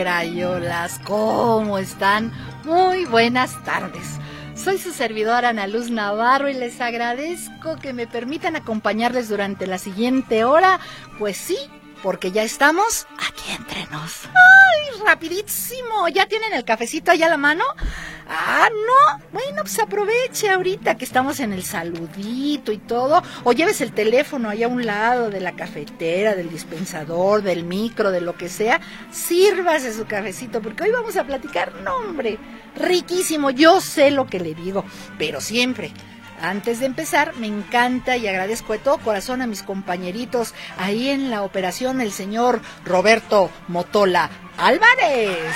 Crayolas, ¿cómo están? Muy buenas tardes. Soy su servidora Ana Luz Navarro y les agradezco que me permitan acompañarles durante la siguiente hora. Pues sí, porque ya estamos aquí entre nos. ¡Ay, rapidísimo! ¿Ya tienen el cafecito allá a la mano? Ah, no. Bueno, pues aproveche ahorita que estamos en el saludito y todo. O lleves el teléfono ahí a un lado de la cafetera, del dispensador, del micro, de lo que sea. Sírvase su cafecito, porque hoy vamos a platicar. No, hombre, riquísimo. Yo sé lo que le digo, pero siempre antes de empezar, me encanta y agradezco de todo corazón a mis compañeritos ahí en la operación, el señor Roberto Motola Álvarez.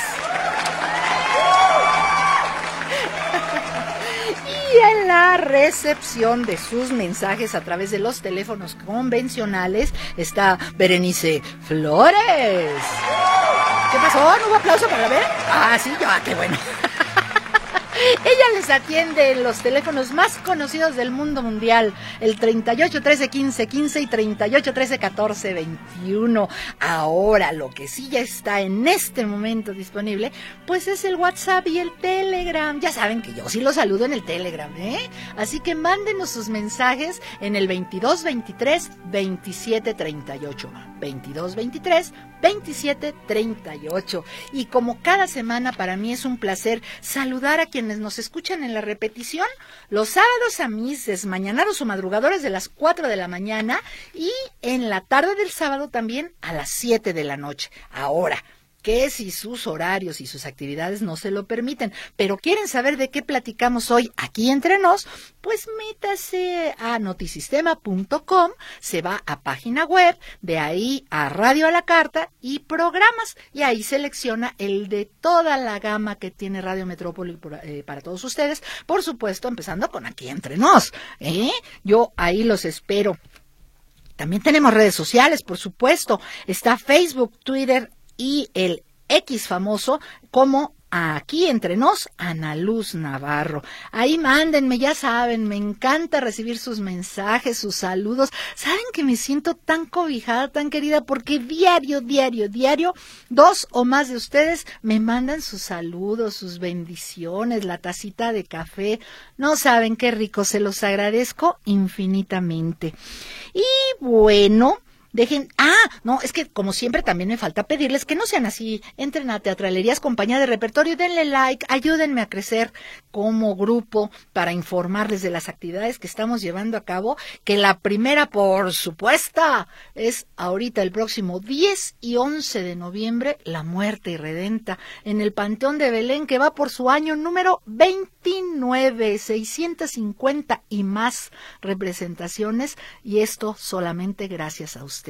Y en la recepción de sus mensajes a través de los teléfonos convencionales está Berenice Flores. ¿Qué pasó? ¿No hubo aplauso para ver? Ah, sí, ya, qué bueno. Ella les atiende en los teléfonos más conocidos del mundo mundial, el 38 13 15 15 y 38 13 14 21. Ahora, lo que sí ya está en este momento disponible, pues es el WhatsApp y el Telegram. Ya saben que yo sí los saludo en el Telegram, ¿eh? Así que mándenos sus mensajes en el 22 23 27 38. 22 23 27 38. Y como cada semana para mí es un placer saludar a quienes nos escuchan en la repetición los sábados a mis desmañanados o madrugadores de las 4 de la mañana y en la tarde del sábado también a las 7 de la noche. Ahora, que si sus horarios y sus actividades no se lo permiten, pero quieren saber de qué platicamos hoy aquí entre nos, pues métase a notisistema.com, se va a página web, de ahí a Radio a la Carta y programas, y ahí selecciona el de toda la gama que tiene Radio Metrópoli eh, para todos ustedes, por supuesto, empezando con aquí entre nos. ¿eh? Yo ahí los espero. También tenemos redes sociales, por supuesto. Está Facebook, Twitter, y el X famoso como aquí entre nos, Ana Luz Navarro. Ahí mándenme, ya saben, me encanta recibir sus mensajes, sus saludos. Saben que me siento tan cobijada, tan querida, porque diario, diario, diario, dos o más de ustedes me mandan sus saludos, sus bendiciones, la tacita de café. No saben qué rico, se los agradezco infinitamente. Y bueno, Dejen, ah, no, es que como siempre también me falta pedirles que no sean así. Entren a Teatralerías Compañía de Repertorio, denle like, ayúdenme a crecer como grupo para informarles de las actividades que estamos llevando a cabo, que la primera, por supuesto, es ahorita el próximo 10 y 11 de noviembre, La Muerte y Redenta, en el Panteón de Belén, que va por su año número 29, 650 y más representaciones, y esto solamente gracias a ustedes.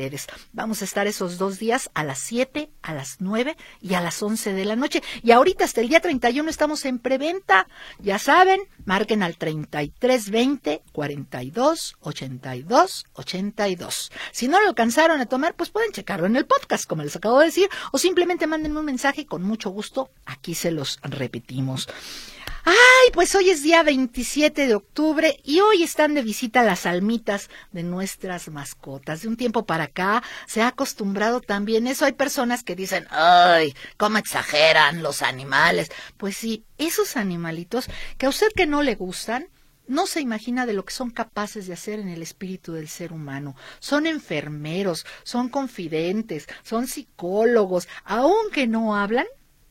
Vamos a estar esos dos días a las 7, a las 9 y a las 11 de la noche. Y ahorita hasta el día 31 estamos en preventa. Ya saben, marquen al 3320 42 82 82. Si no lo alcanzaron a tomar, pues pueden checarlo en el podcast, como les acabo de decir, o simplemente mándenme un mensaje y con mucho gusto aquí se los repetimos. Ay, pues hoy es día 27 de octubre y hoy están de visita las almitas de nuestras mascotas. De un tiempo para acá se ha acostumbrado también eso. Hay personas que dicen, ay, cómo exageran los animales. Pues sí, esos animalitos que a usted que no le gustan, no se imagina de lo que son capaces de hacer en el espíritu del ser humano. Son enfermeros, son confidentes, son psicólogos, aunque no hablan,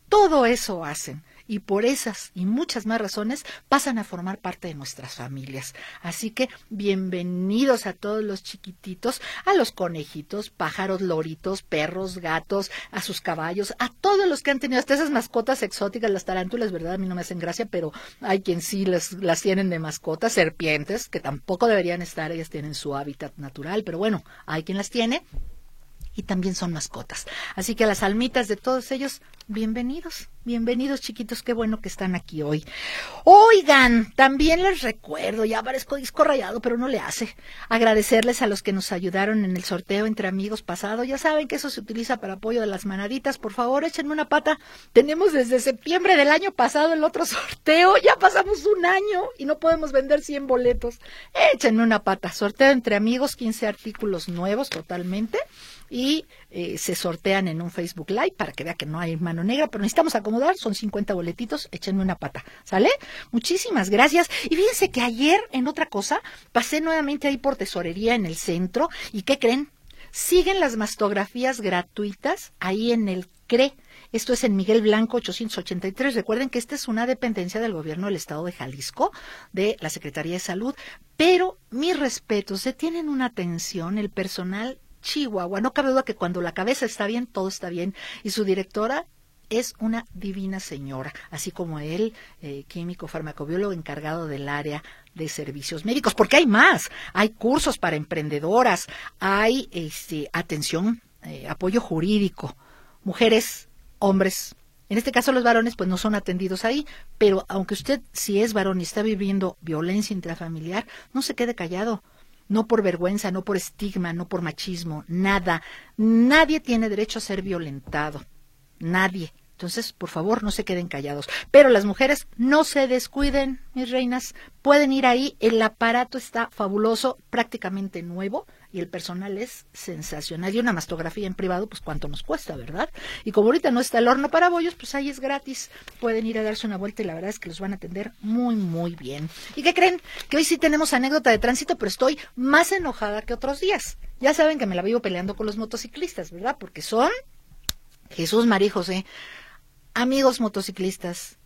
todo eso hacen y por esas y muchas más razones pasan a formar parte de nuestras familias. Así que bienvenidos a todos los chiquititos, a los conejitos, pájaros, loritos, perros, gatos, a sus caballos, a todos los que han tenido hasta esas mascotas exóticas, las tarántulas, ¿verdad? A mí no me hacen gracia, pero hay quien sí las, las tienen de mascotas, serpientes, que tampoco deberían estar, ellas tienen su hábitat natural, pero bueno, hay quien las tiene y también son mascotas. Así que a las almitas de todos ellos, bienvenidos, bienvenidos chiquitos, qué bueno que están aquí hoy. Oigan, también les recuerdo, ya parezco disco rayado, pero no le hace, agradecerles a los que nos ayudaron en el sorteo entre amigos pasado. Ya saben que eso se utiliza para apoyo de las manaditas. Por favor, échenme una pata. Tenemos desde septiembre del año pasado el otro sorteo, ya pasamos un año y no podemos vender 100 boletos. Échenme una pata. Sorteo entre amigos, 15 artículos nuevos totalmente y eh, se sortean en un Facebook Live para que vea que no hay mano negra, pero necesitamos acomodar, son 50 boletitos, échenme una pata, ¿sale? Muchísimas gracias. Y fíjense que ayer, en otra cosa, pasé nuevamente ahí por tesorería en el centro, ¿y qué creen? Siguen las mastografías gratuitas ahí en el CRE. Esto es en Miguel Blanco 883. Recuerden que esta es una dependencia del gobierno del estado de Jalisco, de la Secretaría de Salud. Pero mis respetos, se tienen una atención, el personal Chihuahua. No cabe duda que cuando la cabeza está bien, todo está bien. Y su directora es una divina señora, así como él, eh, químico farmacobiólogo encargado del área de servicios médicos, porque hay más, hay cursos para emprendedoras, hay este, atención, eh, apoyo jurídico, mujeres, hombres. En este caso los varones pues no son atendidos ahí, pero aunque usted si es varón y está viviendo violencia intrafamiliar, no se quede callado no por vergüenza, no por estigma, no por machismo, nada. Nadie tiene derecho a ser violentado. Nadie. Entonces, por favor, no se queden callados. Pero las mujeres no se descuiden, mis reinas. Pueden ir ahí. El aparato está fabuloso, prácticamente nuevo y el personal es sensacional. Y una mastografía en privado, pues cuánto nos cuesta, ¿verdad? Y como ahorita no está el horno para bollos, pues ahí es gratis. Pueden ir a darse una vuelta y la verdad es que los van a atender muy, muy bien. ¿Y qué creen? Que hoy sí tenemos anécdota de tránsito, pero estoy más enojada que otros días. Ya saben que me la vivo peleando con los motociclistas, ¿verdad? Porque son Jesús, María y José. Amigos motociclistas,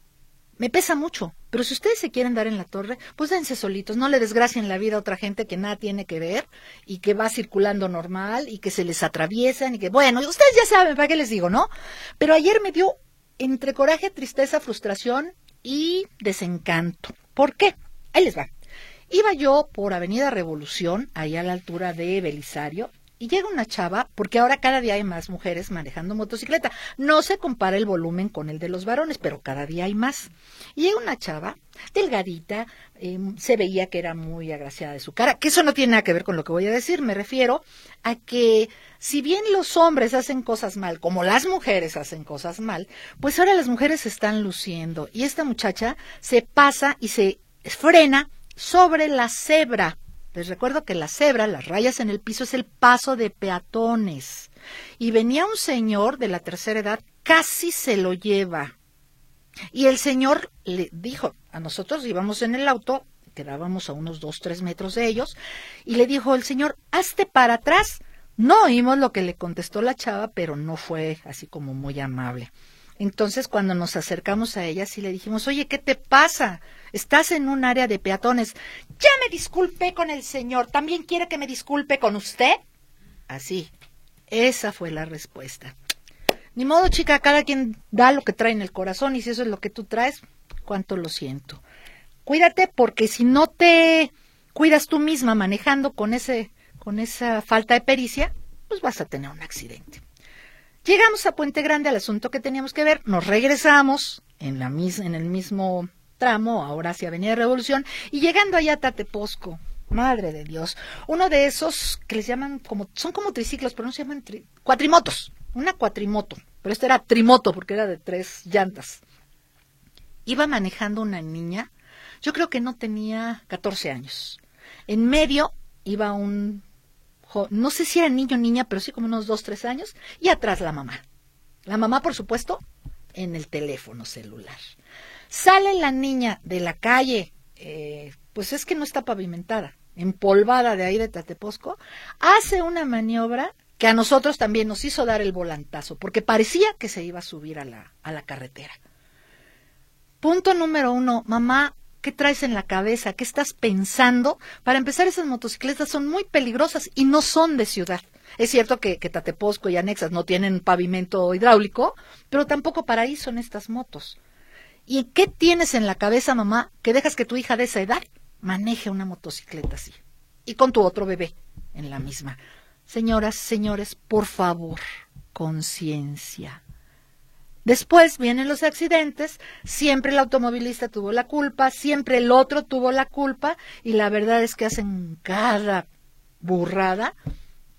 me pesa mucho. Pero si ustedes se quieren dar en la torre, pues dense solitos, no le desgracien la vida a otra gente que nada tiene que ver y que va circulando normal y que se les atraviesan y que, bueno, ustedes ya saben, ¿para qué les digo, no? Pero ayer me dio entre coraje, tristeza, frustración y desencanto. ¿Por qué? Ahí les va. Iba yo por Avenida Revolución, ahí a la altura de Belisario, y llega una chava, porque ahora cada día hay más mujeres manejando motocicleta. No se compara el volumen con el de los varones, pero cada día hay más. Y llega una chava, delgadita, em, se veía que era muy agraciada de su cara, que eso no tiene nada que ver con lo que voy a decir. Me refiero a que si bien los hombres hacen cosas mal, como las mujeres hacen cosas mal, pues ahora las mujeres se están luciendo. Y esta muchacha se pasa y se frena sobre la cebra les recuerdo que la cebra, las rayas en el piso, es el paso de peatones. Y venía un señor de la tercera edad, casi se lo lleva. Y el señor le dijo, a nosotros íbamos en el auto, quedábamos a unos dos, tres metros de ellos, y le dijo el señor, hazte para atrás. No oímos lo que le contestó la chava, pero no fue así como muy amable. Entonces, cuando nos acercamos a ella, sí le dijimos, oye, ¿qué te pasa? Estás en un área de peatones. Ya me disculpé con el señor. ¿También quiere que me disculpe con usted? Así. Esa fue la respuesta. Ni modo, chica, cada quien da lo que trae en el corazón y si eso es lo que tú traes, cuánto lo siento. Cuídate porque si no te cuidas tú misma manejando con ese con esa falta de pericia, pues vas a tener un accidente. Llegamos a Puente Grande al asunto que teníamos que ver, nos regresamos en, la en el mismo tramo, ahora hacia Avenida Revolución, y llegando allá a Tateposco, madre de Dios, uno de esos que les llaman como, son como triciclos, pero no se llaman cuatrimotos, una cuatrimoto, pero esta era trimoto porque era de tres llantas. Iba manejando una niña, yo creo que no tenía 14 años. En medio iba un no sé si era niño o niña, pero sí como unos dos, tres años, y atrás la mamá. La mamá, por supuesto, en el teléfono celular. Sale la niña de la calle, eh, pues es que no está pavimentada, empolvada de ahí de Tateposco, hace una maniobra que a nosotros también nos hizo dar el volantazo, porque parecía que se iba a subir a la, a la carretera. Punto número uno, mamá, ¿qué traes en la cabeza? ¿Qué estás pensando? Para empezar, esas motocicletas son muy peligrosas y no son de ciudad. Es cierto que, Tateposco y anexas no tienen pavimento hidráulico, pero tampoco para ahí son estas motos. ¿Y qué tienes en la cabeza, mamá, que dejas que tu hija de esa edad maneje una motocicleta así? Y con tu otro bebé en la misma. Señoras, señores, por favor, conciencia. Después vienen los accidentes, siempre el automovilista tuvo la culpa, siempre el otro tuvo la culpa, y la verdad es que hacen cada burrada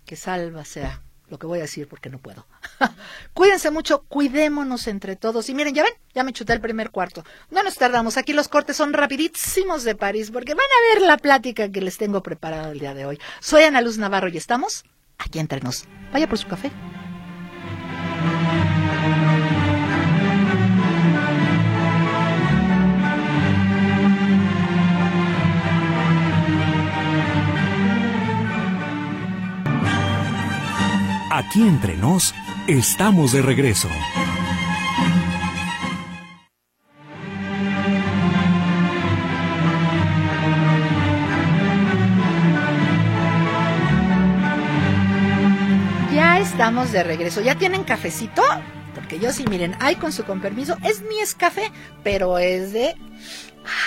que salva sea lo que voy a decir porque no puedo. Cuídense mucho, cuidémonos entre todos. Y miren, ya ven, ya me chuté el primer cuarto. No nos tardamos, aquí los cortes son rapidísimos de París porque van a ver la plática que les tengo preparada el día de hoy. Soy Ana Luz Navarro y estamos aquí entre nos. Vaya por su café. Aquí entre nos, estamos de regreso. Ya estamos de regreso. ¿Ya tienen cafecito? Porque yo sí, miren, ay, con su con permiso, es mi es café, pero es de...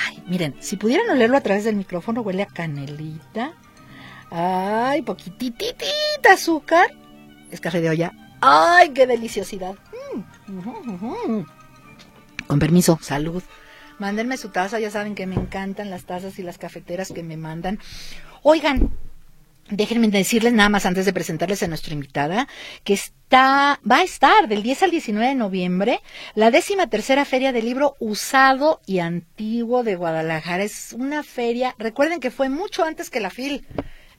Ay, miren, si pudieran olerlo a través del micrófono, huele a canelita. Ay, poquititita azúcar es café de olla. ¡Ay, qué deliciosidad! Mm. Con permiso, salud. Mándenme su taza, ya saben que me encantan las tazas y las cafeteras que me mandan. Oigan, déjenme decirles nada más antes de presentarles a nuestra invitada, que está, va a estar del 10 al 19 de noviembre, la décima tercera feria del libro usado y antiguo de Guadalajara. Es una feria, recuerden que fue mucho antes que la FIL.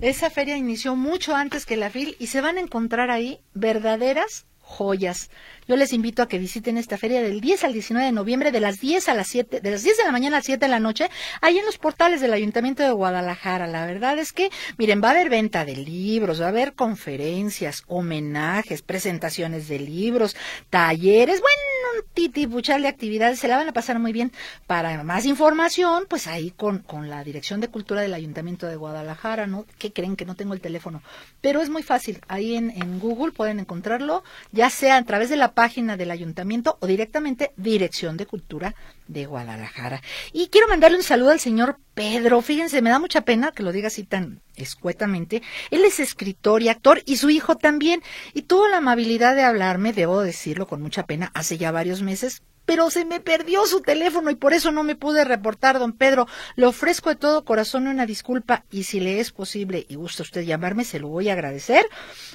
Esa feria inició mucho antes que la FIL y se van a encontrar ahí verdaderas joyas. Yo les invito a que visiten esta feria del 10 al 19 de noviembre de las 10 a las 7, de las 10 de la mañana a las 7 de la noche, ahí en los portales del Ayuntamiento de Guadalajara. La verdad es que, miren, va a haber venta de libros, va a haber conferencias, homenajes, presentaciones de libros, talleres, bueno, un titipuchal de actividades, se la van a pasar muy bien. Para más información, pues ahí con, con la Dirección de Cultura del Ayuntamiento de Guadalajara, ¿no? ¿Qué creen que no tengo el teléfono? Pero es muy fácil, ahí en, en Google pueden encontrarlo, ya sea a través de la página del ayuntamiento o directamente Dirección de Cultura de Guadalajara. Y quiero mandarle un saludo al señor Pedro. Fíjense, me da mucha pena que lo diga así tan escuetamente. Él es escritor y actor y su hijo también. Y tuvo la amabilidad de hablarme, debo decirlo con mucha pena, hace ya varios meses pero se me perdió su teléfono y por eso no me pude reportar, don Pedro. Le ofrezco de todo corazón una disculpa y si le es posible y gusta usted llamarme, se lo voy a agradecer.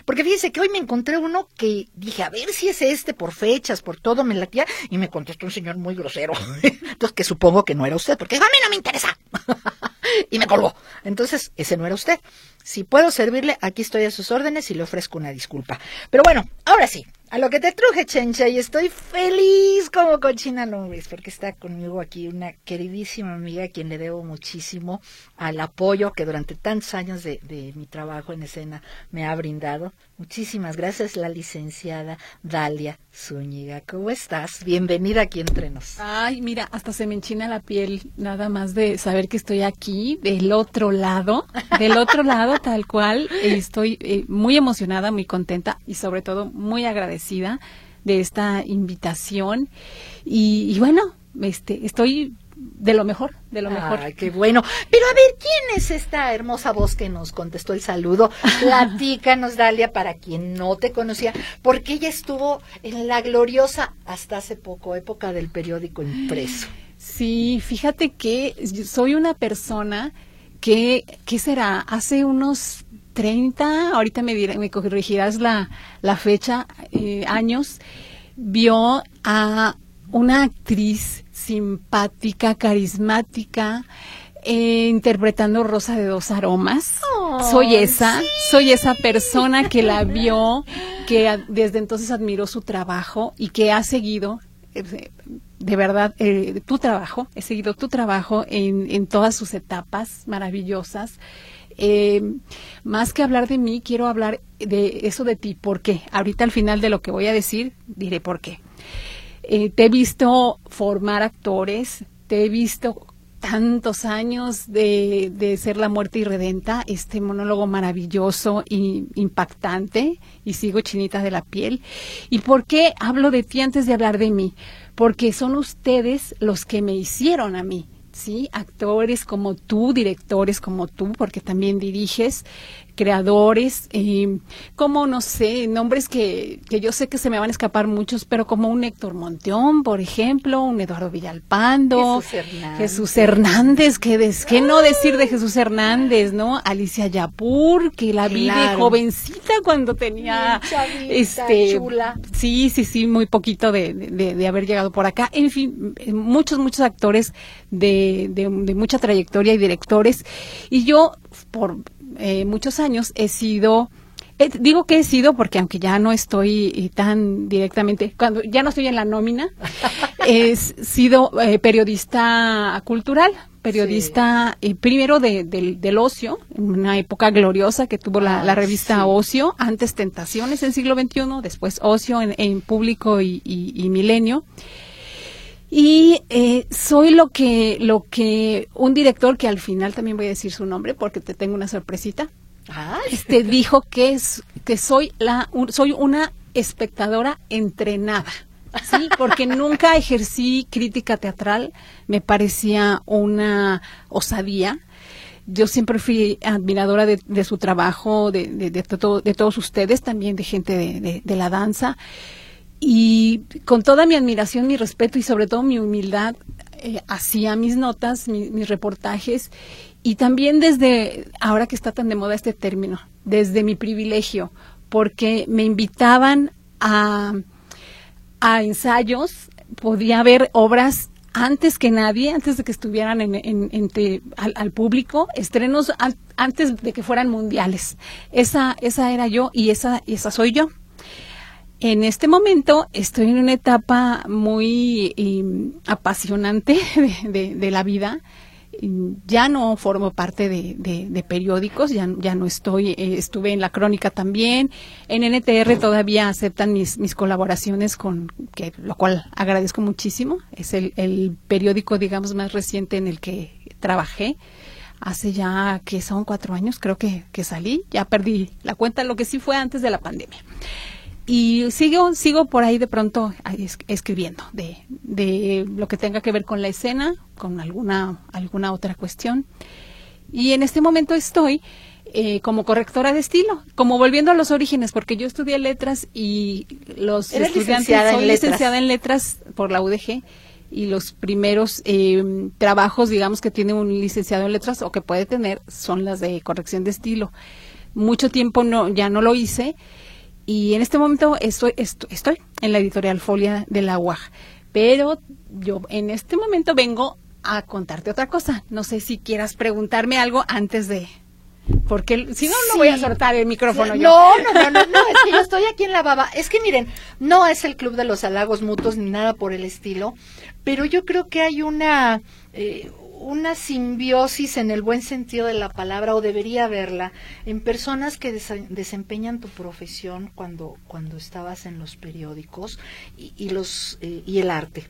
Porque fíjese que hoy me encontré uno que dije, a ver si es este, por fechas, por todo, me latía, y me contestó un señor muy grosero. Entonces, que supongo que no era usted, porque a mí no me interesa. y me colgó. Entonces, ese no era usted. Si puedo servirle, aquí estoy a sus órdenes y le ofrezco una disculpa. Pero bueno, ahora sí, a lo que te truje, Chencha, y estoy feliz como cochina López, porque está conmigo aquí una queridísima amiga a quien le debo muchísimo al apoyo que durante tantos años de, de mi trabajo en escena me ha brindado. Muchísimas gracias, la licenciada Dalia Zúñiga. ¿Cómo estás? Bienvenida aquí entre nos. Ay, mira, hasta se me enchina la piel nada más de saber que estoy aquí, del otro lado, del otro lado, tal cual. Estoy eh, muy emocionada, muy contenta y sobre todo muy agradecida de esta invitación y, bueno, este, estoy de lo mejor, de lo mejor. Ay, qué bueno. Pero a ver, ¿quién es esta hermosa voz que nos contestó el saludo? Platícanos, Dalia, para quien no te conocía, porque ella estuvo en la gloriosa hasta hace poco época del periódico impreso. Sí, fíjate que soy una persona que, ¿qué será? Hace unos 30, ahorita me, me corregirás la, la fecha, eh, años, vio a una actriz simpática, carismática, eh, interpretando Rosa de dos aromas. soy esa, soy esa persona que la vio, que desde entonces admiró su trabajo y que ha seguido, eh, de verdad, tu trabajo, he seguido tu trabajo en, en todas sus etapas maravillosas. Eh, más que hablar de mí, quiero hablar de eso de ti. ¿Por qué? Ahorita al final de lo que voy a decir, diré por qué. eh, te he visto formar actores, te he visto tantos años de, de, ser la muerte irredenta, este monólogo maravilloso e impactante, y sigo chinita de la piel. ¿Y por qué hablo de ti antes de hablar de mí? Porque son ustedes los que me hicieron a mí. ¿Sí? Actores como tú, directores como tú, porque también diriges, creadores, eh, como, no sé, nombres que, que yo sé que se me van a escapar muchos, pero como un Héctor Monteón, por ejemplo, un Eduardo Villalpando, Jesús Hernández, Jesús Hernández que, des, ¿qué no decir de Jesús Hernández, no? Alicia Yapur, que la vi de jovencita cuando tenía, Chavita, este, chula. sí, sí, sí, muy poquito de, de, de haber llegado por acá. En fin, muchos, muchos actores de, de, de mucha trayectoria y directores. Y yo, por eh, muchos años he sido eh, digo que he sido porque aunque ya no estoy eh, tan directamente cuando ya no estoy en la nómina he sido eh, periodista cultural periodista sí. primero de, de, del ocio en una época gloriosa que tuvo la, ah, la revista sí. Ocio antes Tentaciones en siglo XXI después Ocio en, en Público y, y, y Milenio y eh, soy lo que, lo que un director, que al final también voy a decir su nombre porque te tengo una sorpresita, este dijo que, es, que soy, la, un, soy una espectadora entrenada. Sí, porque nunca ejercí crítica teatral, me parecía una osadía. Yo siempre fui admiradora de, de su trabajo, de, de, de, to, de, todos ustedes, también de gente de, la danza y con toda mi admiración, mi respeto y sobre todo mi humildad, eh, hacía mis notas, mi, mis reportajes y también desde, ahora que está tan de moda este término, desde mi privilegio, porque me invitaban a, a ensayos, podía ver obras antes que nadie, antes de que estuvieran en, en, en al, al, público, estrenos an, antes de que fueran mundiales. Esa, esa era yo y esa, esa soy yo. En este momento estoy en una etapa muy eh, apasionante de, la vida. Ya no formo parte de, de periódicos, ya, ya, no estoy, eh, estuve en la crónica también. En NTR todavía aceptan mis, mis colaboraciones, con que, lo cual agradezco muchísimo. Es el, el periódico, digamos, más reciente en el que trabajé hace ya que son cuatro años, creo que, que salí, ya perdí la cuenta, lo que sí fue antes de la pandemia y sigo sigo por ahí de pronto escribiendo de, de lo que tenga que ver con la escena con alguna alguna otra cuestión y en este momento estoy eh, como correctora de estilo, como volviendo a los orígenes, porque yo estudié letras y los ¿Eres estudiantes licenciada soy en licenciada en letras por la UDG y los primeros eh, trabajos, digamos, que tiene un licenciado en letras o que puede tener son las de corrección de estilo. Mucho tiempo no ya no lo hice y en este momento estoy, estoy, estoy en la editorial Folia de la UAG. Pero yo en este momento vengo a contarte otra cosa. No sé si quieras preguntarme algo antes de... Porque si no, no Sí. voy a soltar el micrófono yo. No, no, no, no, no, es que yo estoy aquí en la baba. Es que miren, no es el club de los halagos mutuos ni nada por el estilo, pero yo creo que hay una, eh, una simbiosis en el buen sentido de la palabra, o debería haberla, en personas que desempeñan tu profesión cuando, cuando estabas en los periódicos y, y los, eh, y el arte.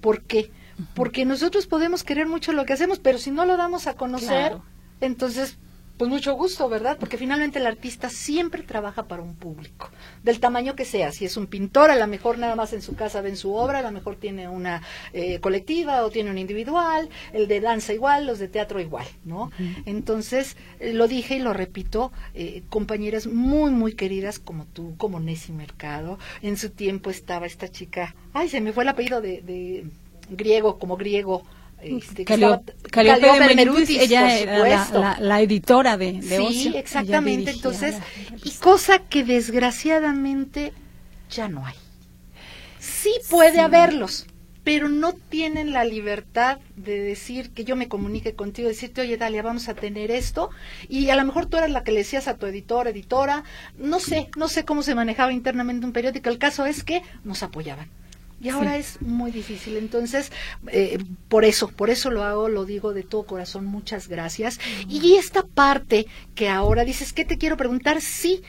¿Por qué? Porque nosotros podemos querer mucho lo que hacemos, pero si no lo damos a conocer, Claro. entonces, pues mucho gusto, ¿verdad? Porque finalmente el artista siempre trabaja para un público, del tamaño que sea. Si es un pintor, a lo mejor nada más en su casa ven su obra, a lo mejor tiene una eh, colectiva o tiene una individual, el de danza igual, los de teatro igual, ¿no? Entonces, eh, lo dije y lo repito, eh, compañeras muy, muy queridas como tú, como Nessie Mercado. En su tiempo estaba esta chica, ay, se me fue el apellido de, de griego, como griego. Este, Calliope de ella era la, supuesto. la- la editora de, de Sí, Ocio. Exactamente. Entonces, y cosa que desgraciadamente ya no hay. Sí puede Sí. haberlos, pero no tienen la libertad de decir que yo me comunique contigo, decirte, oye, Dalia, vamos a tener esto, y a lo mejor tú eras la que le decías a tu editor, editora, no sé, no sé cómo se manejaba internamente un periódico, el caso es que nos apoyaban. Y ahora Sí. es muy difícil. Entonces, eh, por eso, por eso lo hago, lo digo de todo corazón, muchas gracias. Y esta parte que ahora dices, ¿qué te quiero preguntar? Sí,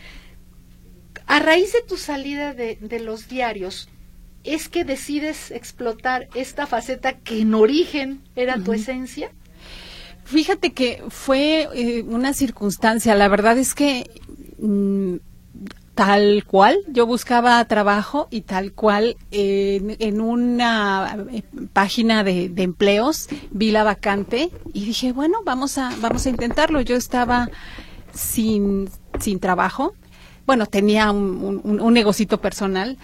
a raíz de tu salida de, de los diarios, es que decides explotar esta faceta que en origen era tu esencia? Fíjate que fue eh, una circunstancia, la verdad es que mm, tal cual, yo buscaba trabajo y tal cual en una eh, página de, empleos vi la vacante y dije, bueno, vamos a, vamos a intentarlo. Yo estaba sin, sin trabajo, bueno, tenía un, un, negocito personal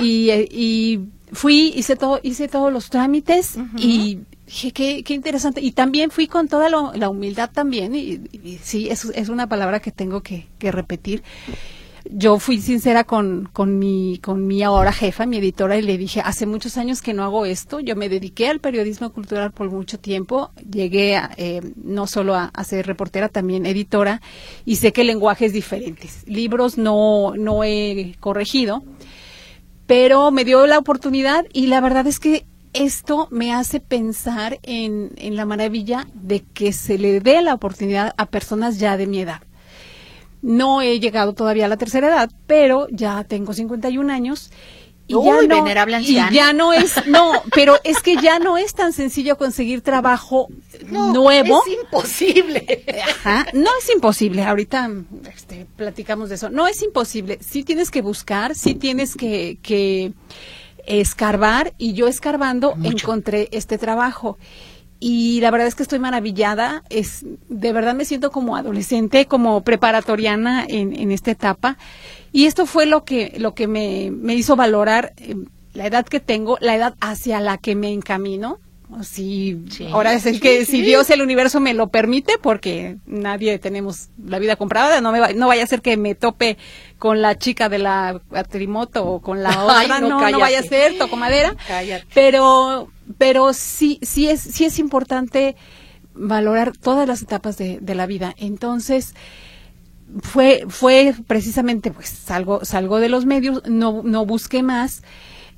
Y, eh, y, fui, hice todo, hice todos los trámites y dije, qué, qué interesante. Y también fui con toda la humildad también, y, sí, es, es una palabra que tengo que, que repetir yo fui sincera con, con, mi, con mi ahora jefa, mi editora, y le dije, hace muchos años que no hago esto, yo me dediqué al periodismo cultural por mucho tiempo, llegué eh, no solo a, ser reportera, también editora, y sé que el lenguaje es diferente. Libros no, no he corregido, pero me dio la oportunidad y la verdad es que esto me hace pensar en, en la maravilla de que se le dé la oportunidad a personas ya de mi edad no he llegado todavía a la tercera edad, pero ya tengo 51 años. Y ya no, venerable y ya no es, no, pero es que ya no es tan sencillo conseguir trabajo nuevo. Es imposible. Ajá, no es imposible. Ahorita este, platicamos de eso. No es imposible. Sí tienes que buscar, sí tienes que, que escarbar y yo escarbando encontré este trabajo y la verdad es que estoy maravillada. Es, de verdad me siento como adolescente, como preparatoriana en, en esta etapa. Y esto fue lo que, lo que me, me hizo valorar eh, la edad que tengo, la edad hacia la que me encamino. Si, ahora es el que, si Dios el universo me lo permite, porque nadie tenemos la vida comprada, no me no vaya a ser que me tope con la chica de la atrimoto o con la otra, no, no, vaya a ser, toco madera. Pero pero sí, sí es, sí es importante valorar todas las etapas de, de la vida. Entonces, fue, fue precisamente, pues, salgo, salgo de los medios, no, no busqué más.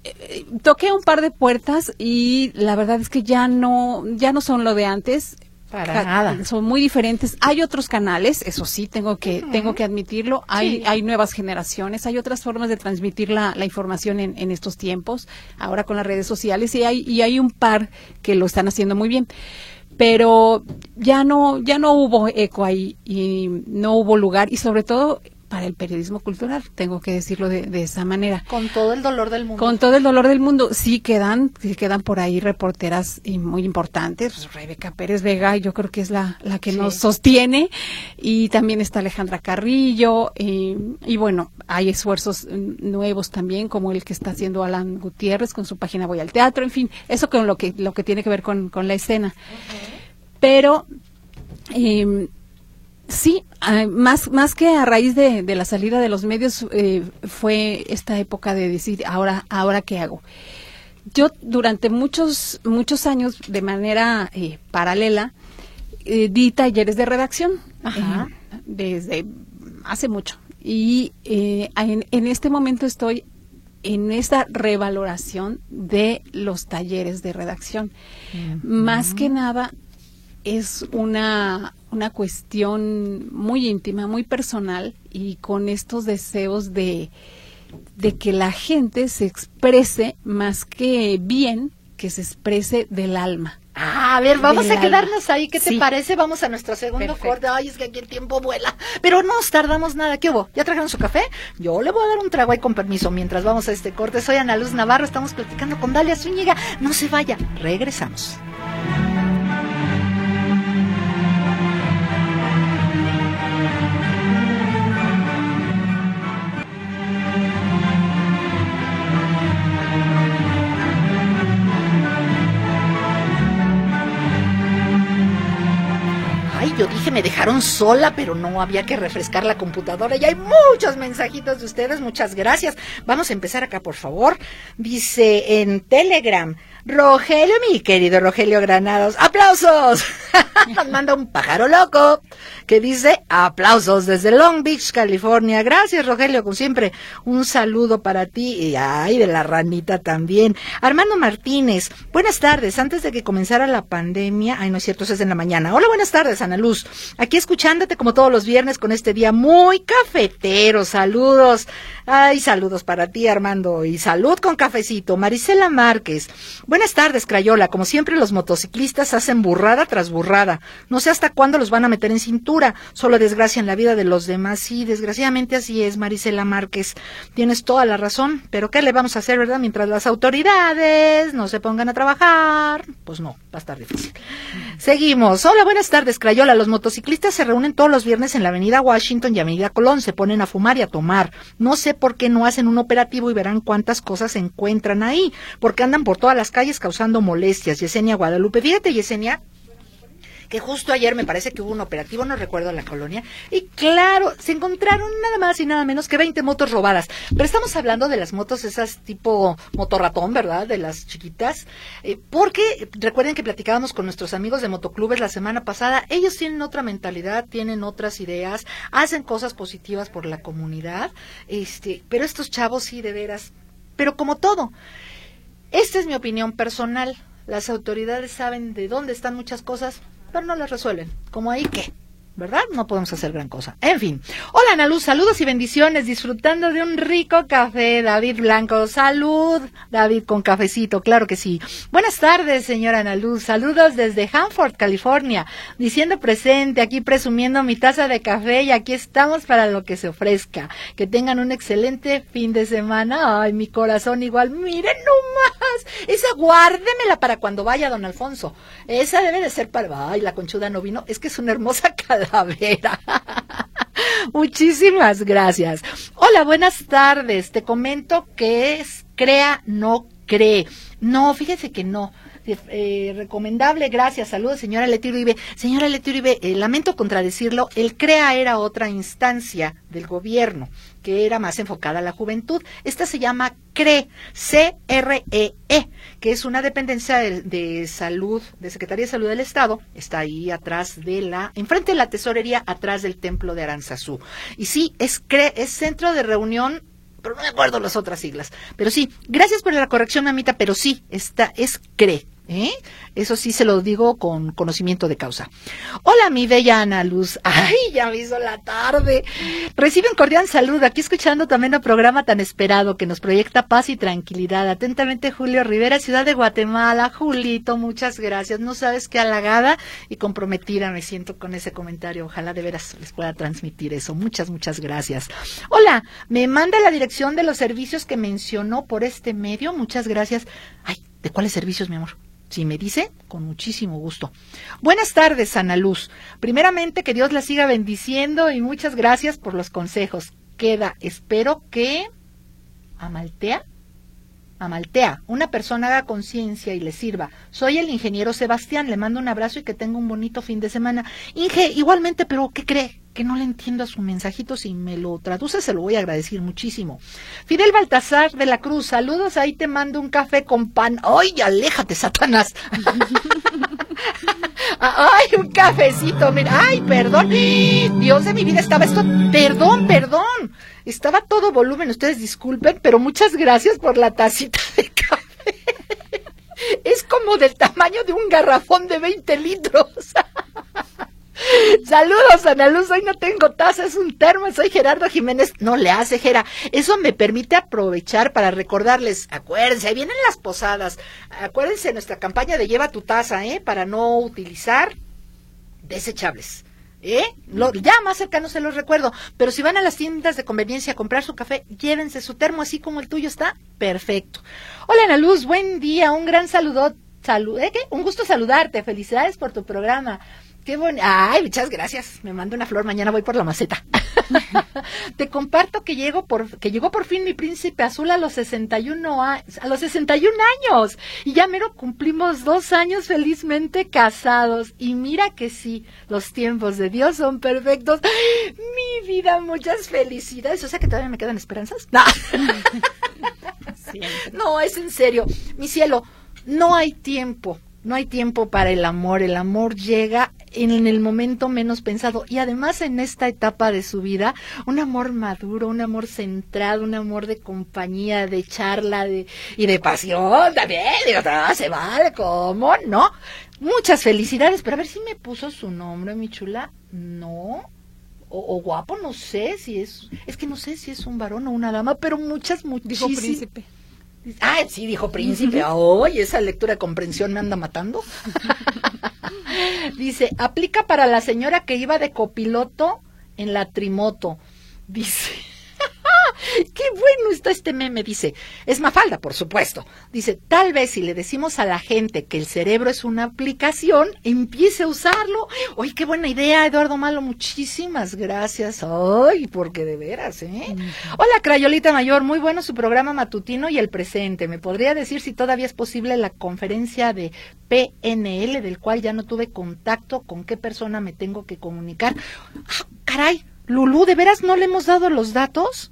Eh, toqué un par de puertas y la verdad es que ya no, ya no son lo de antes. Para nada. Son muy diferentes. Hay otros canales, eso sí, tengo que, tengo que admitirlo. Hay, hay nuevas generaciones, hay otras formas de transmitir la, la información en, en, estos tiempos, ahora con las redes sociales, y hay, y hay un par que lo están haciendo muy bien. Pero ya no, ya no hubo eco ahí y no hubo lugar, y sobre todo para el periodismo cultural, tengo que decirlo de, esa manera. Con todo el dolor del mundo. Con todo el dolor del mundo. Sí quedan, sí quedan por ahí reporteras y muy importantes. Pues, Rebeca Pérez Vega, yo creo que es la, la que nos sostiene. Y también está Alejandra Carrillo. Y, y, bueno, hay esfuerzos nuevos también, como el que está haciendo Alan Gutiérrez con su página Voy al Teatro. En fin, eso con lo que, lo que tiene que ver con, con la escena. Pero... Eh, Sí, ah, más, más que a raíz de, la salida de los medios eh, fue esta época de decir, ahora, ahora qué hago. Yo durante muchos, muchos años, de manera eh, paralela, eh, di talleres de redacción desde hace mucho. Y en, en este momento estoy en esta revaloración de los talleres de redacción. Más que nada es una, una cuestión muy íntima, muy personal y con estos deseos de, de que la gente se exprese más que bien, que se exprese del alma. Ah, a ver, vamos a quedarnos ahí. ¿Qué te parece? Vamos a nuestro segundo corte. Ay, es que aquí el tiempo vuela. Pero no nos tardamos nada. ¿Qué hubo? ¿Ya trajeron su café? Yo le voy a dar un trago ahí con permiso mientras vamos a este corte. Soy Ana Luz Navarro. Estamos platicando con Dalia Zúñiga. No se vaya. Regresamos. Me dejaron sola, pero no había que refrescar la computadora. Y hay muchos mensajitos de ustedes, muchas gracias. Vamos a empezar acá, por favor. Dice en Telegram, Rogelio, mi querido Rogelio Granados, aplausos. Nos manda un pájaro loco que dice aplausos desde Long Beach, California. Gracias, Rogelio, como siempre. Un saludo para ti y ay, de la ranita también. Armando Martínez, buenas tardes. Antes de que comenzara la pandemia, ay, no es cierto, eso es en la mañana. Hola, buenas tardes, Ana Luz. Aquí escuchándote como todos los viernes con este día muy cafetero. Saludos. Ay, saludos para ti, Armando. Y salud con cafecito. Marisela Márquez. Buenas tardes, Crayola. Como siempre, los motociclistas hacen burrada tras burrada. No sé hasta cuándo los van a meter en cintura. Solo desgracian la vida de los demás. Sí, desgraciadamente así es, Marisela Márquez. Tienes toda la razón. Pero ¿qué le vamos a hacer, verdad? Mientras las autoridades no se pongan a trabajar. Pues no, va a estar difícil. Seguimos. Hola, buenas tardes, Crayola. Los motociclistas se reúnen todos los viernes en la avenida Washington y avenida Colón. Se ponen a fumar y a tomar. No sé por qué no hacen un operativo y verán cuántas cosas se encuentran ahí. Porque andan por todas las calles causando molestias. Yesenia Guadalupe. Fíjate, Yesenia, que justo ayer me parece que hubo un operativo, no recuerdo en la colonia, y claro, se encontraron nada más y nada menos que 20 motos robadas. Pero estamos hablando de las motos esas tipo motorratón, ¿verdad? De las chiquitas. Eh, porque recuerden que platicábamos con nuestros amigos de motoclubes la semana pasada, ellos tienen otra mentalidad, tienen otras ideas, hacen cosas positivas por la comunidad, este, pero estos chavos sí, de veras. Pero como todo, esta es mi opinión personal. Las autoridades saben de dónde están muchas cosas, pero no las resuelven. Como ahí que, ¿verdad? No podemos hacer gran cosa. En fin. Hola, Ana Luz, saludos y bendiciones, disfrutando de un rico café, David Blanco. Salud, David, con cafecito, claro que sí. Buenas tardes, señora Ana Luz. Saludos desde Hanford, California. Diciendo presente, aquí presumiendo mi taza de café y aquí estamos para lo que se ofrezca. Que tengan un excelente fin de semana. Ay, mi corazón igual. Miren nomás. Esa guárdemela para cuando vaya don Alfonso. Esa debe de ser para... Ay, la conchuda no vino. Es que es una hermosa calavera. Muchísimas gracias. Hola, buenas tardes. Te comento que es crea, no cree. No, fíjese que no. Eh, recomendable, gracias, saludos, señora Leti. Señora Leti Uribe, eh, lamento contradecirlo, el CREA era otra instancia del gobierno que era más enfocada a la juventud. Esta se llama CRE, C-R-E-E, -E, que es una dependencia de, salud, de Secretaría de Salud del Estado. Está ahí atrás de la, enfrente de la tesorería, atrás del templo de Aranzazú. Y sí, es CRE, es Centro de Reunión pero no me acuerdo las otras siglas. Pero sí, gracias por la corrección, mamita, pero sí, esta es CRE. ¿Eh? Eso sí se lo digo con conocimiento de causa. Hola, mi bella Ana Luz. Ay, ya me hizo la tarde. Recibe un cordial saludo aquí escuchando también el programa tan esperado que nos proyecta paz y tranquilidad. Atentamente, Julio Rivera, Ciudad de Guatemala. Julito, muchas gracias. No sabes qué halagada y comprometida me siento con ese comentario. Ojalá de veras les pueda transmitir eso. Muchas, muchas gracias. Hola, me manda la dirección de los servicios que mencionó por este medio. Muchas gracias. Ay, ¿de cuáles servicios, mi amor? Si me dice, con muchísimo gusto. Buenas tardes, Ana Luz. Primeramente, que Dios la siga bendiciendo y muchas gracias por los consejos. Queda, espero que Amaltea, Amaltea, una persona haga conciencia y le sirva. Soy el ingeniero Sebastián, le mando un abrazo y que tenga un bonito fin de semana. Inge, igualmente, pero ¿qué cree? que no le entiendo a su mensajito, si me lo traduce se lo voy a agradecer muchísimo. Fidel Baltasar de la Cruz, saludos, ahí te mando un café con pan. ¡Ay, aléjate, Satanás! ¡Ay, un cafecito! Mira, ¡ay, perdón! Dios de mi vida, estaba esto... Perdón, perdón. Estaba todo volumen, ustedes disculpen, pero muchas gracias por la tacita de café. Es como del tamaño de un garrafón de 20 litros. Saludos, Ana Luz. Hoy no tengo taza, es un termo. Soy Gerardo Jiménez. No le hace, Gera. Eso me permite aprovechar para recordarles. Acuérdense, vienen las posadas. Acuérdense nuestra campaña de lleva tu taza, ¿eh? Para no utilizar desechables. ¿Eh? Lo, ya más cercano se los recuerdo. Pero si van a las tiendas de conveniencia a comprar su café, llévense su termo así como el tuyo está. Perfecto. Hola, Ana Luz. Buen día. Un gran saludo. Salud, ¿eh? Un gusto saludarte. Felicidades por tu programa. Qué bonito. Ay, muchas gracias. Me mando una flor. Mañana voy por la maceta. Te comparto que llego por que llegó por fin mi príncipe azul a los 61 a, a los 61 años y ya mero cumplimos dos años felizmente casados y mira que sí, los tiempos de Dios son perfectos. Mi vida, muchas felicidades. O sea que todavía me quedan esperanzas. No, no es en serio. Mi cielo, no hay tiempo, no hay tiempo para el amor, el amor llega en el momento menos pensado y además en esta etapa de su vida, un amor maduro, un amor centrado, un amor de compañía, de charla de, y de pasión también, digo, ah, se vale, ¿cómo? ¿No? Muchas felicidades, pero a ver si me puso su nombre, mi chula, no, o, guapo, no sé si es, es que no sé si es un varón o una dama, pero muchas, muchísimas. Dijo príncipe. Ah, sí, dijo príncipe. Ay, esa lectura de comprensión me anda matando. Dice, aplica para la señora que iba de copiloto en la trimoto. Dice. Qué bueno está este meme, dice. Es Mafalda, por supuesto. Dice, tal vez si le decimos a la gente que el cerebro es una aplicación, empiece a usarlo. Oye, qué buena idea, Eduardo Malo. Muchísimas gracias. Ay, porque de veras, ¿eh? Hola, Crayolita Mayor. Muy bueno su programa matutino y el presente. ¿Me podría decir si todavía es posible la conferencia de PNL, del cual ya no tuve contacto? ¿Con qué persona me tengo que comunicar? Ah, caray, Lulú, ¿de veras no le hemos dado los datos?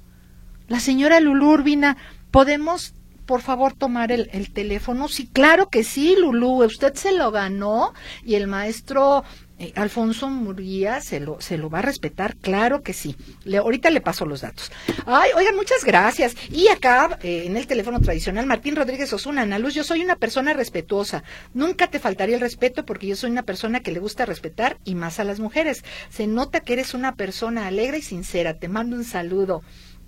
La señora Lulú Urbina, ¿podemos por favor tomar el, teléfono? Sí, claro que sí, Lulú, usted se lo ganó y el maestro eh, Alfonso Murguía se lo, se lo va a respetar, claro que sí. Ahorita le paso los datos. Ay, oigan, muchas gracias. Y acá, eh, en el teléfono tradicional, Martín Rodríguez Osuna, Ana Luz, yo soy una persona respetuosa. Nunca te faltaría el respeto porque yo soy una persona que le gusta respetar y más a las mujeres. Se nota que eres una persona alegre y sincera. Te mando un saludo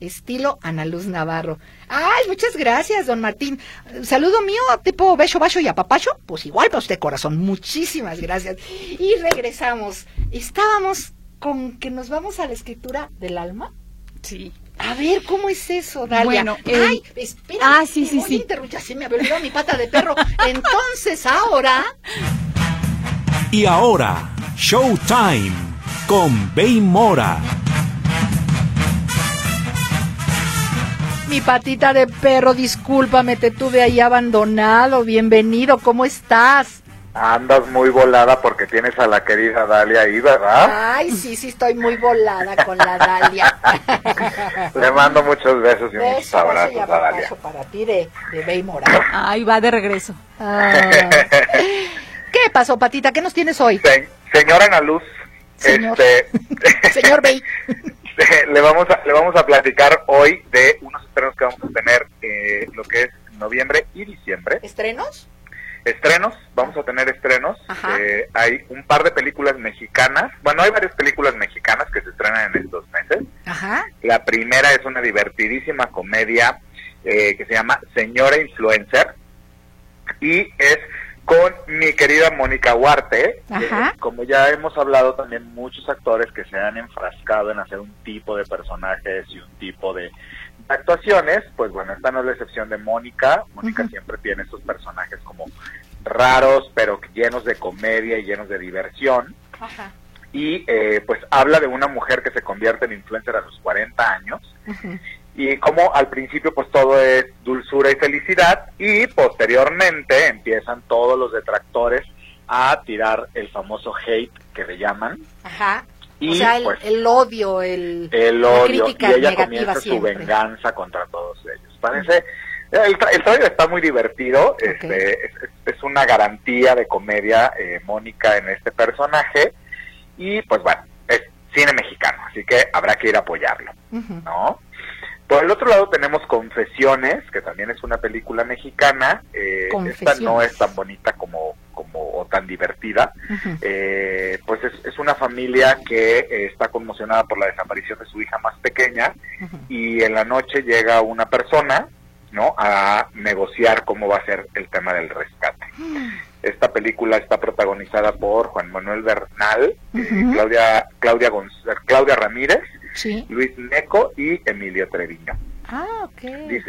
estilo Ana Luz Navarro. Ay, muchas gracias, don Martín. Saludo mío, tipo beso, bacho y apapacho. Pues igual para usted, corazón. Muchísimas gracias. Y regresamos. Estábamos con que nos vamos a la escritura del alma. Sí. A ver, ¿cómo es eso, Dalia? Bueno, Ay, espera. Ah, sí, sí, sí. Ya se me olvidado mi pata de perro. Entonces, ahora... Y ahora, Showtime con Bay Mora. Mi patita de perro, discúlpame, te tuve ahí abandonado. Bienvenido, ¿cómo estás? Andas muy volada porque tienes a la querida Dalia ahí, ¿verdad? Ay, sí, sí, estoy muy volada con la Dalia. Le mando muchos besos y muchos abrazos a Dalia. para ti de, de Ay, va de regreso. Ah. ¿Qué pasó, Patita? ¿Qué nos tienes hoy? señora Ana Luz, Señor, este... Señor Bey. le vamos a, le vamos a platicar hoy de unos estrenos que vamos a tener eh, lo que es noviembre y diciembre. ¿Estrenos? Estrenos, vamos a tener estrenos. Eh, hay un par de películas mexicanas. Bueno, hay varias películas mexicanas que se estrenan en estos meses. Ajá. La primera es una divertidísima comedia eh, que se llama Señora Influencer y es con mi querida Mónica Huarte. como ya hemos hablado también muchos actores que se han enfrascado en hacer un tipo de personajes y un tipo de actuaciones, pues bueno, esta no es la excepción de Mónica. Mónica siempre tiene estos personajes como raros, pero llenos de comedia y llenos de diversión. Y eh, pues habla de una mujer que se convierte en influencer a los 40 años y como al principio pues todo es dulzura y felicidad y posteriormente empiezan todos los detractores a tirar el famoso hate que le llaman. Ajá. Y, o sea, el, pues, odio, el, el odio, y ella comienza su venganza contra todos ellos. Parece, el, el trailer está muy divertido, este, es, una garantía de comedia eh, Mónica en este personaje, y pues bueno, es cine mexicano, así que habrá que ir a apoyarlo, ¿no? Por el otro lado tenemos Confesiones, que también es una película mexicana. Eh, esta no es tan bonita como, como o tan divertida. eh, pues es, una familia que eh, está conmocionada por la desaparición de su hija más pequeña y en la noche llega una persona, ¿no? A negociar cómo va a ser el tema del rescate. Esta película está protagonizada por Juan Manuel Bernal, eh, Claudia Claudia Claudia Ramírez Luis Neco y Emilio Treviño. Ah, ok.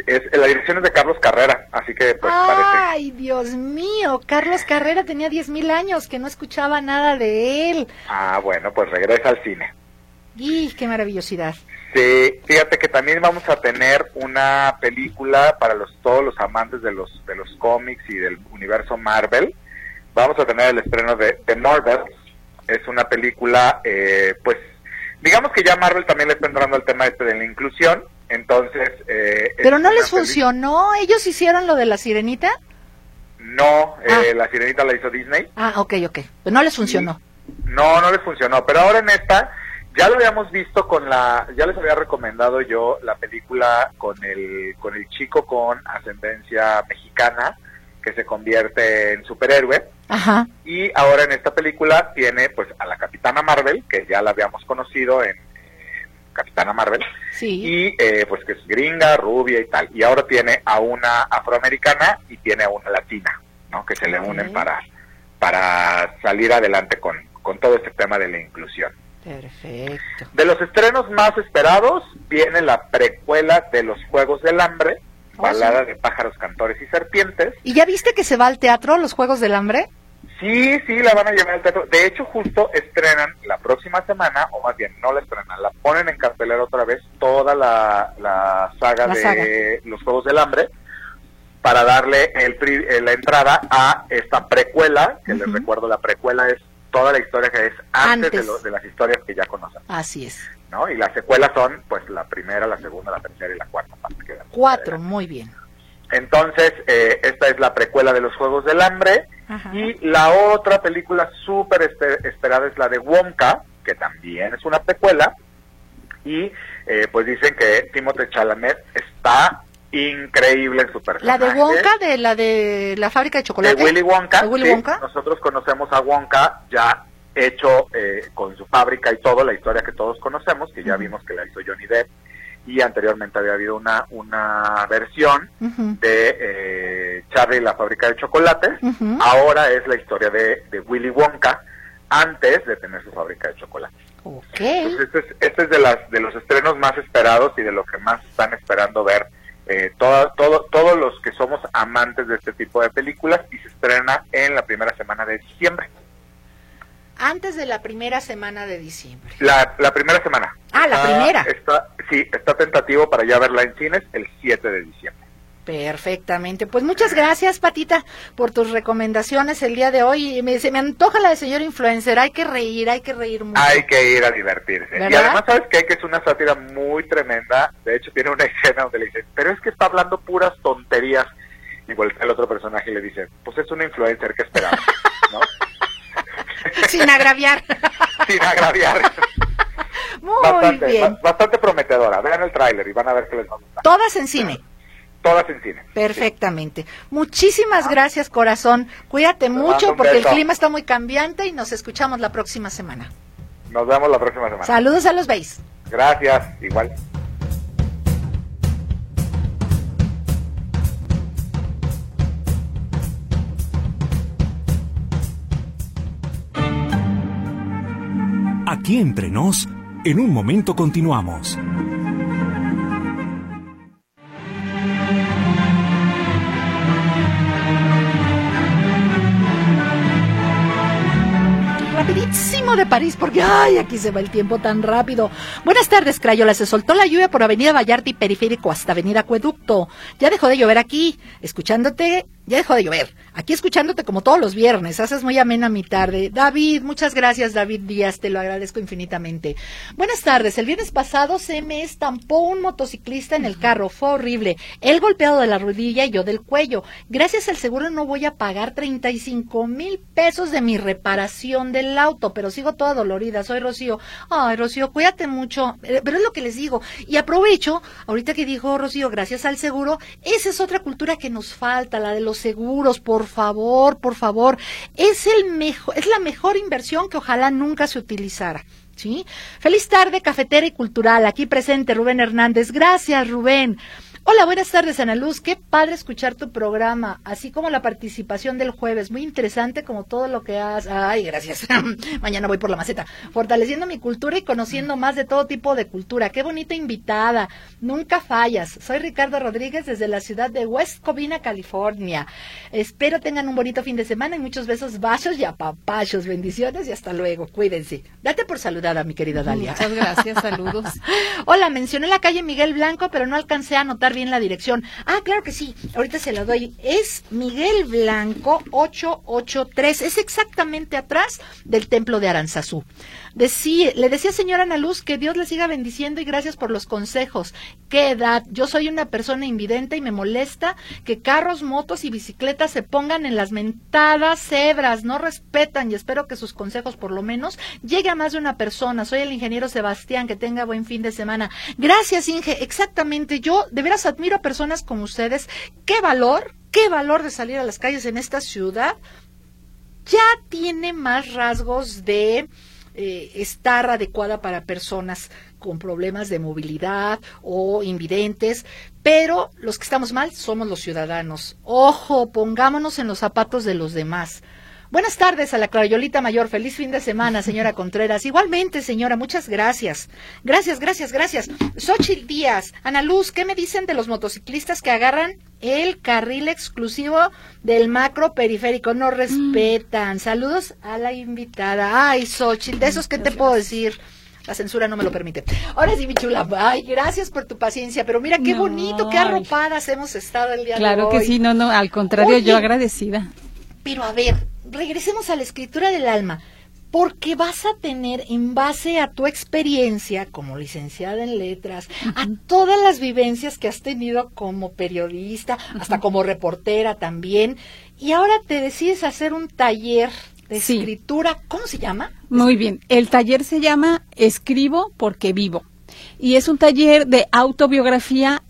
Es, la dirección es de Carlos Carrera, así que pues Ay, Dios mío, Carlos Carrera tenía 10.000 años que no escuchaba nada de él. Ah, bueno, pues regresa al cine. ¡Y qué maravillosidad! Sí, fíjate que también vamos a tener una película para los todos los amantes de los de los cómics y del universo Marvel. Vamos a tener el estreno de The Marvels. Es una película, eh, pues digamos que ya Marvel también le está entrando al tema este de la inclusión, entonces... Eh, Pero no les funcionó, ellos hicieron lo de la sirenita. No, eh, ah. la sirenita la hizo Disney. Ah, ok, ok. Pues no les funcionó. no, no les funcionó. Pero ahora en esta, ya lo habíamos visto con la, ya les había recomendado yo la película con el, con el chico con ascendencia mexicana que se convierte en superhéroe. Ajá. Y ahora en esta película tiene pues a la Capitana Marvel, que ya la habíamos conocido en, Capitana Marvel. Sí. Y eh, pues que es gringa, rubia y tal. Y ahora tiene a una afroamericana y tiene a una latina, ¿no? Que se le unen para, para salir adelante con, con todo este tema de la inclusión. Perfecto. De los estrenos más esperados viene la precuela de los Juegos del Hambre, balada de pájaros, cantores y serpientes. ¿Y ya viste que se va al teatro los Juegos del Hambre? Sí, sí, la van a llevar al teatro. De hecho, justo estrenan la próxima semana, o más bien no la estrenan, la ponen en cartelera otra vez toda la, saga de los Juegos del Hambre para darle el, eh, la entrada a esta precuela, que les recuerdo, la precuela es toda la historia que es antes, De, las historias que ya conocen. Así es. ¿No? Y las secuelas son, pues, la primera, la segunda, la tercera y la cuarta parte. Cuatro, muy bien. Entonces, eh, esta es la precuela de los Juegos del Hambre. Y la otra película súper esperada es la de Wonka, que también es una precuela. Y eh, pues dicen que Timothée Chalamet está increíble en su personaje. ¿La de Wonka, de la de la fábrica de chocolate? De Willy Wonka. Nosotros conocemos a Wonka ya hecho eh, con su fábrica y todo, la historia que todos conocemos, que ya vimos que la hizo Johnny Depp y anteriormente había habido una, una versión de eh, Charlie y la fábrica de chocolates. Ahora es la historia de, de Willy Wonka antes de tener su fábrica de chocolates. Okay. este es, este es de, las, de los estrenos más esperados y de lo que más están esperando ver eh, todo, todo, todos los que somos amantes de este tipo de películas y se estrena en la primera semana de diciembre. Antes de la primera semana de diciembre. La, la primera semana. Ah, la primera. Está, sí, está tentativo para ya verla en cines el 7 de diciembre. Perfectamente. Pues muchas gracias, Patita, por tus recomendaciones el día de hoy. Me, se me antoja la de señor influencer. Hay que reír, hay que reír mucho. Hay que ir a divertirse. Y además, ¿sabes qué? Que es una sátira muy tremenda. De hecho, tiene una escena donde le dicen, pero es que está hablando puras tonterías. Y vuelve el otro personaje y le dice, pues es una influencer, ¿qué esperamos? Sin agraviar. Sin agraviar. Muy bastante, bien. bastante prometedora. Vean el tráiler y van a ver que les va a gustar. Todas en cine todas en cine. Perfectamente. Muchísimas gracias, corazón. Cuídate mucho porque el clima está muy cambiante y nos escuchamos la próxima semana. Nos vemos la próxima semana. Saludos a los Beis. Gracias, igual. Aquí entre nos, en un momento continuamos. de París porque, ay, aquí se va el tiempo tan rápido. Buenas tardes, Crayola. Se soltó la lluvia por Avenida Vallarta y Periférico hasta Avenida Acueducto. Ya dejó de llover aquí. Escuchándote ya dejó de llover. Aquí escuchándote como todos los viernes. Haces muy amena mi tarde. David, muchas gracias, David Díaz. Te lo agradezco infinitamente. Buenas tardes. El viernes pasado se me estampó un motociclista en el carro. Fue horrible. Él golpeado de la rodilla y yo del cuello. Gracias al seguro no voy a pagar 35 mil pesos de mi reparación del auto, pero sigo toda dolorida. Soy Rocío. Ay, Rocío, cuídate mucho. Eh, pero es lo que les digo. Y aprovecho, ahorita que dijo Rocío, gracias al seguro, esa es otra cultura que nos falta, la de los seguros, por favor, por favor. Es el mejor, es la mejor inversión que ojalá nunca se utilizara. ¿Sí? Feliz tarde, cafetera y cultural. Aquí presente Rubén Hernández. Gracias, Rubén. Hola, buenas tardes, Ana Luz. Qué padre escuchar tu programa, así como la participación del jueves. Muy interesante como todo lo que has... Ay, gracias. Mañana voy por la maceta. Fortaleciendo mi cultura y conociendo más de todo tipo de cultura. Qué bonita invitada. Nunca fallas. Soy Ricardo Rodríguez desde la ciudad de West Covina, California. Espero tengan un bonito fin de semana y muchos besos, vasos y apapachos. Bendiciones y hasta luego. Cuídense. Date por saludada, mi querida Dalia. Muchas gracias. Saludos. Hola, mencioné la calle Miguel Blanco, pero no alcancé a anotar bien la dirección. Ah, claro que sí, ahorita se la doy. Es Miguel Blanco 883, es exactamente atrás del templo de Aranzazú le decía señora Ana Luz que Dios le siga bendiciendo y gracias por los consejos. ¿Qué edad? Yo soy una persona invidente y me molesta que carros, motos y bicicletas se pongan en las mentadas cebras, no respetan y espero que sus consejos por lo menos llegue a más de una persona. Soy el ingeniero Sebastián, que tenga buen fin de semana. Gracias, Inge. Exactamente, yo de veras admiro a personas como ustedes. Qué valor, qué valor de salir a las calles en esta ciudad. Ya tiene más rasgos de eh, estar adecuada para personas con problemas de movilidad o invidentes, pero los que estamos mal somos los ciudadanos. Ojo, pongámonos en los zapatos de los demás. Buenas tardes a la Crayolita Mayor. Feliz fin de semana, señora Contreras. Igualmente, señora, muchas gracias. Gracias, gracias, gracias. Xochitl Díaz, Ana Luz, ¿qué me dicen de los motociclistas que agarran el carril exclusivo del macro periférico? No respetan. Saludos a la invitada. Ay, Xochitl, de esos, ¿qué te puedo decir? La censura no me lo permite. Ahora sí, mi chula, ay, gracias por tu paciencia, pero mira qué bonito, qué arropadas hemos estado el día de hoy. Claro que sí, no, no, al contrario, yo agradecida. Pero a ver, regresemos a la escritura del alma, porque vas a tener en base a tu experiencia como licenciada en letras, a todas las vivencias que has tenido como periodista, hasta como reportera también, y ahora te decides hacer un taller de escritura, ¿cómo se llama? Muy bien, el taller se llama Escribo porque vivo. Y es un taller de autobiografía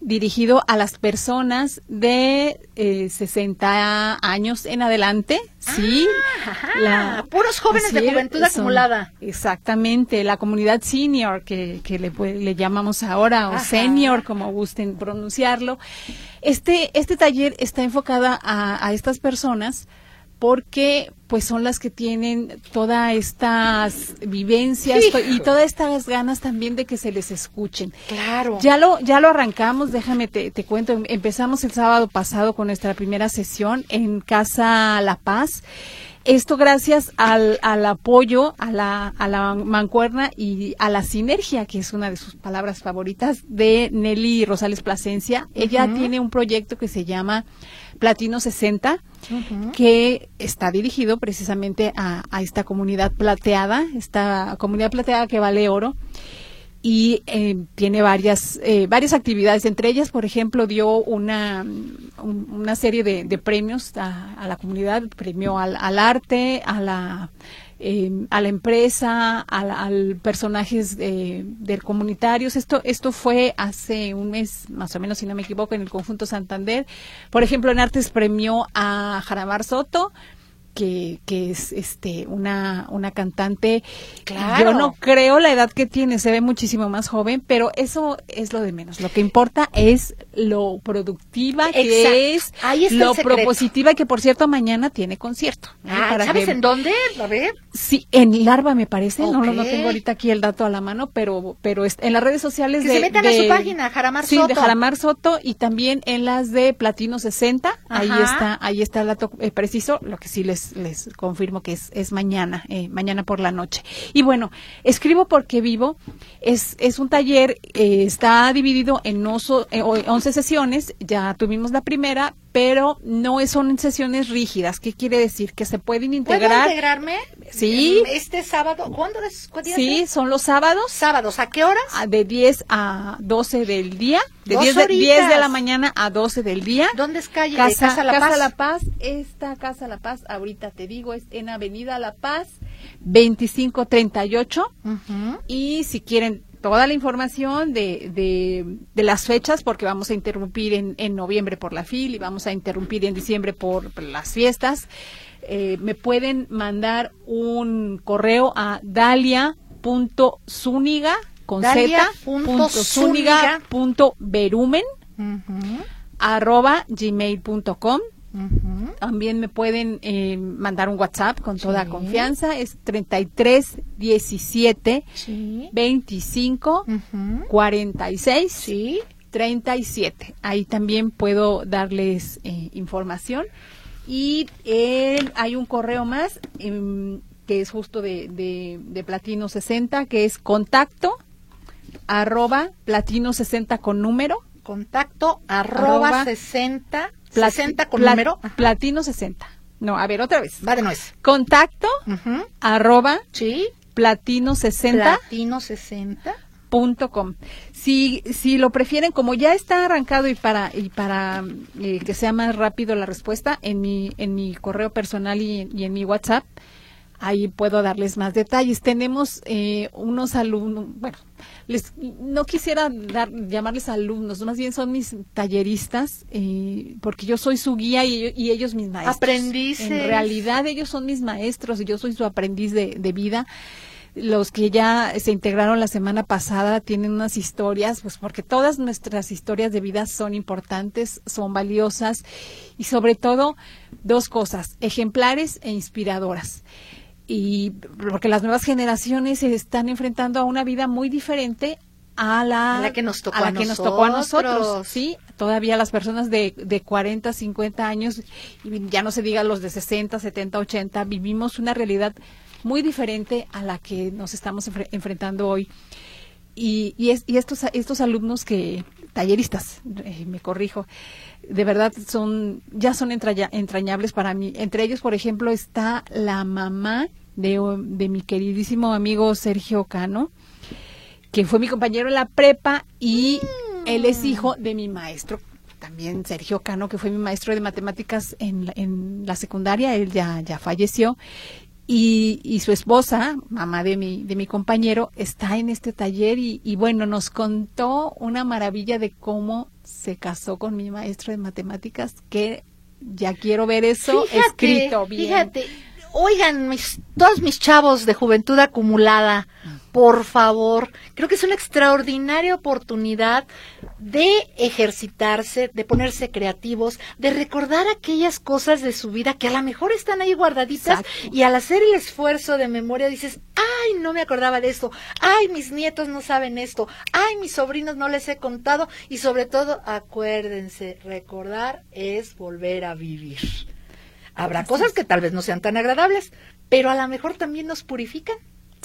dirigido a las personas de eh, 60 años en adelante, ¿sí? Ah, puros jóvenes de juventud acumulada. Exactamente, la comunidad senior que, que le, le llamamos ahora, o senior, como gusten pronunciarlo. Este, este taller está enfocada a, a estas personas porque pues son las que tienen todas estas vivencias y todas estas ganas también de que se les escuchen. Claro. Ya lo ya lo arrancamos, déjame te, te cuento, empezamos el sábado pasado con nuestra primera sesión en Casa La Paz. Esto gracias al, al apoyo, a la, a la mancuerna y a la sinergia, que es una de sus palabras favoritas, de Nelly Rosales Plasencia. Ella tiene un proyecto que se llama Platino 60, que está dirigido precisamente a, a, esta comunidad plateada, esta comunidad plateada que vale oro y eh, tiene varias eh, varias actividades. Entre ellas por ejemplo dio una una serie de, premios a, la comunidad. Premio al, arte a la em, a la empresa al, personajes de, comunitarios. Esto esto fue hace un mes más o menos si no me equivoco en el conjunto Santander. Por ejemplo en artes premió a Jaramar Soto que, que es este una, una cantante. Yo no creo la edad que tiene, se ve muchísimo más joven, pero eso es lo de menos. Lo que importa es lo productiva que es, lo propositiva que por cierto mañana tiene concierto. Ah, ¿Sabes en dónde? A ver. Sí, en Larva me parece, no, no, tengo ahorita aquí el dato a la mano, pero pero en las redes sociales de, se metan a su página Jaramar sí, de Jaramar Soto y también en las de Platino 60, ahí está ahí está el dato eh, preciso, lo que sí les les, confirmo que es, es mañana, eh, mañana por la noche. Y bueno, escribo porque vivo. Es, es un taller, eh, está dividido en oso, 11 eh, sesiones, ya tuvimos la primera, pero no son sesiones rígidas. ¿Qué quiere decir? Que se pueden integrar. ¿Puedo integrarme? Sí. Este sábado, ¿cuándo es? Sí, son los sábados. Sábados, ¿a qué horas? Ah, de 10 a 12 del día. De 10 de, 10 de, la mañana a 12 del día. ¿Dónde es calle? Casa, Casa La Paz. Casa La Paz. Esta Casa La Paz, ahorita te digo, es en Avenida La Paz, 2538. Y si quieren toda la información de, de, las fechas, porque vamos a interrumpir en, en, noviembre por la FIL y vamos a interrumpir en diciembre por, las fiestas. Eh, me pueden mandar un correo a dalia.zúñiga con z punto verumen arroba gmail.com también me pueden eh, mandar un WhatsApp con toda confianza. Es 33 17 25 46 37. Ahí también puedo darles eh, información. Y eh, hay un correo más em, que es justo de, de, Platino 60, que es contacto arroba platino 60 con número Contacto arroba, 60, 60 con número. Platino 60. No, a ver, otra vez. Va de nuez. Contacto arroba sí. platino 60. Platino 60 Punto com. Si, si lo prefieren, como ya está arrancado y para, y para eh, que sea más rápido la respuesta, en mi, en mi correo personal y, en mi WhatsApp, ahí puedo darles más detalles. Tenemos eh, unos alumnos, bueno, les, no quisiera dar, llamarles alumnos, más bien son mis talleristas, eh, porque yo soy su guía y, y, ellos mis maestros. Aprendices. En realidad ellos son mis maestros y yo soy su aprendiz de, de vida los que ya se integraron la semana pasada tienen unas historias, pues porque todas nuestras historias de vida son importantes, son valiosas y sobre todo dos cosas, ejemplares e inspiradoras. Y porque las nuevas generaciones se están enfrentando a una vida muy diferente a la, que nos tocó a, que nos tocó a nosotros, sí, todavía las personas de, de 40, 50 años, y ya no se diga los de 60, 70, 80, vivimos una realidad muy diferente a la que nos estamos enfrentando hoy. Y, y, es, y, estos, estos alumnos que, talleristas, eh, me corrijo, de verdad son, ya son entrañables para mí. Entre ellos, por ejemplo, está la mamá de, de mi queridísimo amigo Sergio Cano, que fue mi compañero en la prepa y él es hijo de mi maestro también Sergio Cano, que fue mi maestro de matemáticas en, en la secundaria, él ya, ya falleció, y, su esposa, mamá de mi, de mi compañero, está en este taller y, bueno, nos contó una maravilla de cómo se casó con mi maestro de matemáticas, que ya quiero ver eso escrito bien. Fíjate, oigan, mis, todos mis chavos de juventud acumulada, por favor, creo que es una extraordinaria oportunidad de ejercitarse, de ponerse creativos, de recordar aquellas cosas de su vida que a lo mejor están ahí guardaditas y al hacer el esfuerzo de memoria dices, ay, no me acordaba de esto, ay, mis nietos no saben esto, ay, mis sobrinos no les he contado y sobre todo acuérdense, recordar es volver a vivir. Habrá cosas que tal vez no sean tan agradables, pero a lo mejor también nos purifican.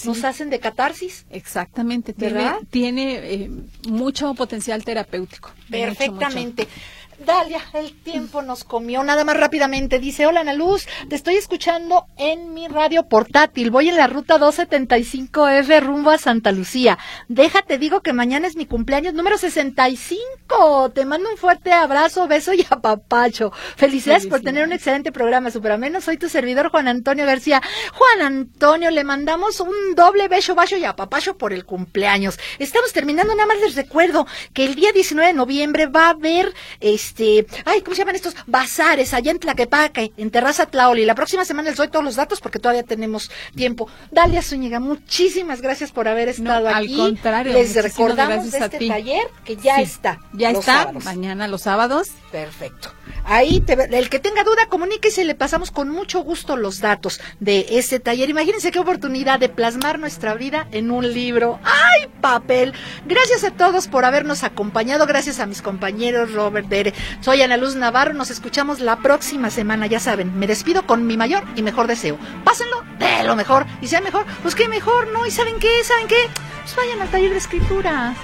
Nos hacen de catarsis. Exactamente, tiene, tiene eh, mucho potencial terapéutico. Perfectamente. Dalia, el tiempo nos comió. Nada más rápidamente. Dice, hola Ana Luz, te estoy escuchando en mi radio portátil. Voy en la ruta 275F rumbo a Santa Lucía. Déjate, digo que mañana es mi cumpleaños número 65. Te mando un fuerte abrazo, beso y apapacho. Felicidades, por tener un excelente programa. Superameno, soy tu servidor Juan Antonio García. Juan Antonio, le mandamos un doble beso, bacho y apapacho por el cumpleaños. Estamos terminando, nada más les recuerdo que el día 19 de noviembre va a haber este, ay, ¿cómo se llaman estos? Bazares allá en Tlaquepaque, en Terraza Tlaoli. La próxima semana les doy todos los datos porque todavía tenemos tiempo. Dalia Zúñiga, muchísimas gracias por haber estado aquí. Al contrario, les recordamos de este taller que ya está. Ya está, mañana los sábados. Perfecto. Ahí, el que tenga duda, comuníquese, le pasamos con mucho gusto los datos de ese taller. Imagínense qué oportunidad de plasmar nuestra vida en un libro. ¡Ay, papel! Gracias a todos por habernos acompañado, gracias a mis compañeros Robert Dere. Soy Ana Luz Navarro, nos escuchamos la próxima semana, ya saben, me despido con mi mayor y mejor deseo. Pásenlo de lo mejor, y sean mejor, pues qué mejor, ¿no? ¿Y saben qué? ¿Saben qué? Pues vayan al taller de escritura.